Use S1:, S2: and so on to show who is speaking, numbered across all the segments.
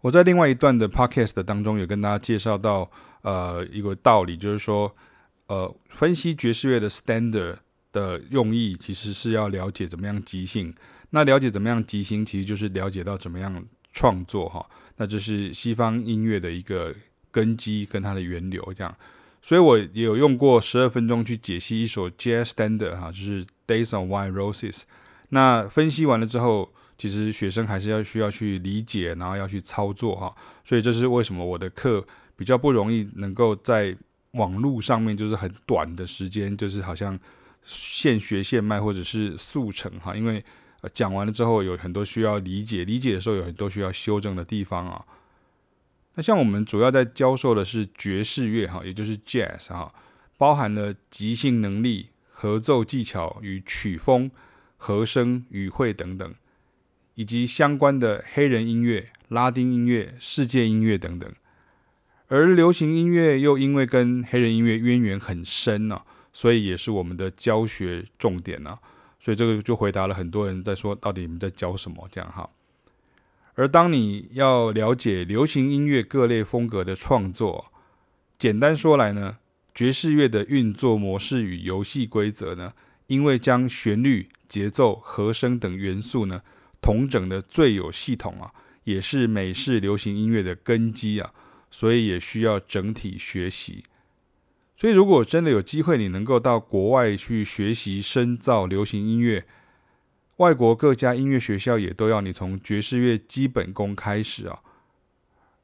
S1: 我在另外一段的 podcast 当中有跟大家介绍到，呃，一个道理，就是说，呃，分析爵士乐的 standard 的用意，其实是要了解怎么样即兴。那了解怎么样即兴，其实就是了解到怎么样创作哈。那这是西方音乐的一个根基跟它的源流这样。所以我也有用过十二分钟去解析一首 jazz standard 哈，就是 Days of Wine Roses。那分析完了之后，其实学生还是要需要去理解，然后要去操作哈。所以这是为什么我的课比较不容易能够在网络上面就是很短的时间，就是好像现学现卖或者是速成哈，因为。讲完了之后，有很多需要理解，理解的时候有很多需要修正的地方啊。那像我们主要在教授的是爵士乐哈，也就是 Jazz 哈，包含了即兴能力、合奏技巧与曲风、和声、语汇等等，以及相关的黑人音乐、拉丁音乐、世界音乐等等。而流行音乐又因为跟黑人音乐渊源很深呢，所以也是我们的教学重点呢。所以这个就回答了很多人在说，到底你们在教什么这样哈。而当你要了解流行音乐各类风格的创作，简单说来呢，爵士乐的运作模式与游戏规则呢，因为将旋律、节奏、和声等元素呢同整的最有系统啊，也是美式流行音乐的根基啊，所以也需要整体学习。所以，如果真的有机会，你能够到国外去学习深造流行音乐，外国各家音乐学校也都要你从爵士乐基本功开始啊。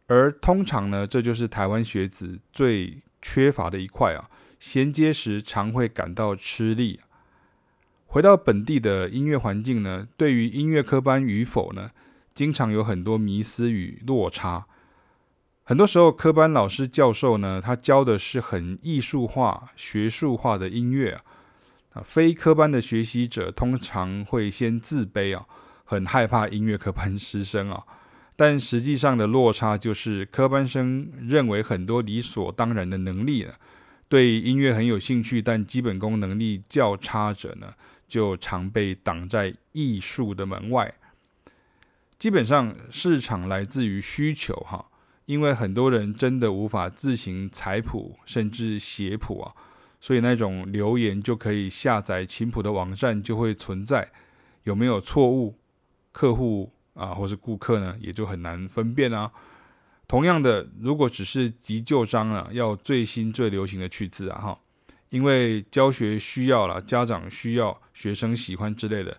S1: 而通常呢，这就是台湾学子最缺乏的一块啊，衔接时常会感到吃力。回到本地的音乐环境呢，对于音乐科班与否呢，经常有很多迷思与落差。很多时候，科班老师教授呢，他教的是很艺术化、学术化的音乐啊。啊，非科班的学习者通常会先自卑啊，很害怕音乐科班师生啊。但实际上的落差就是，科班生认为很多理所当然的能力呢，对音乐很有兴趣，但基本功能力较差者呢，就常被挡在艺术的门外。基本上，市场来自于需求哈。因为很多人真的无法自行采谱，甚至写谱啊，所以那种留言就可以下载琴谱的网站就会存在，有没有错误？客户啊，或是顾客呢，也就很难分辨啊。同样的，如果只是急就章啊，要最新最流行的曲子啊，哈，因为教学需要啦，家长需要，学生喜欢之类的。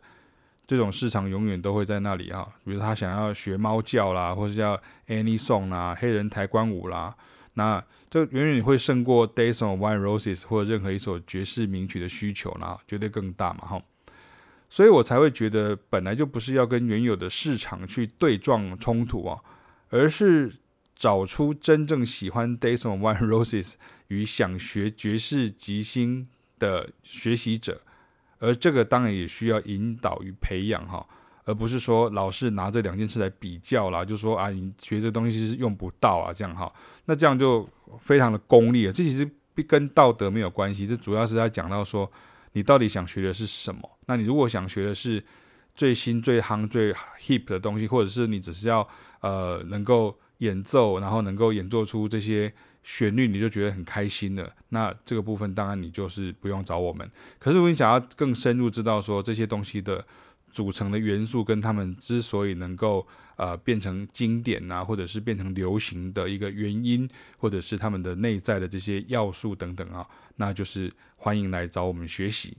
S1: 这种市场永远都会在那里啊，比如他想要学猫叫啦，或是叫 Any Song 啦、黑人抬棺舞啦，那这远远会胜过 Days of Wine Roses 或者任何一首爵士名曲的需求啦，绝对更大嘛哈。所以我才会觉得本来就不是要跟原有的市场去对撞冲突啊，而是找出真正喜欢 Days of One Roses 与想学爵士即兴的学习者。而这个当然也需要引导与培养哈，而不是说老是拿这两件事来比较啦，就说啊，你学这东西是用不到啊，这样哈，那这样就非常的功利了。这其实跟道德没有关系，这主要是在讲到说你到底想学的是什么。那你如果想学的是最新最夯最 hip 的东西，或者是你只是要呃能够演奏，然后能够演奏出这些。旋律你就觉得很开心了，那这个部分当然你就是不用找我们。可是如果你想要更深入知道说这些东西的组成的元素跟他们之所以能够呃变成经典啊，或者是变成流行的一个原因，或者是他们的内在的这些要素等等啊，那就是欢迎来找我们学习。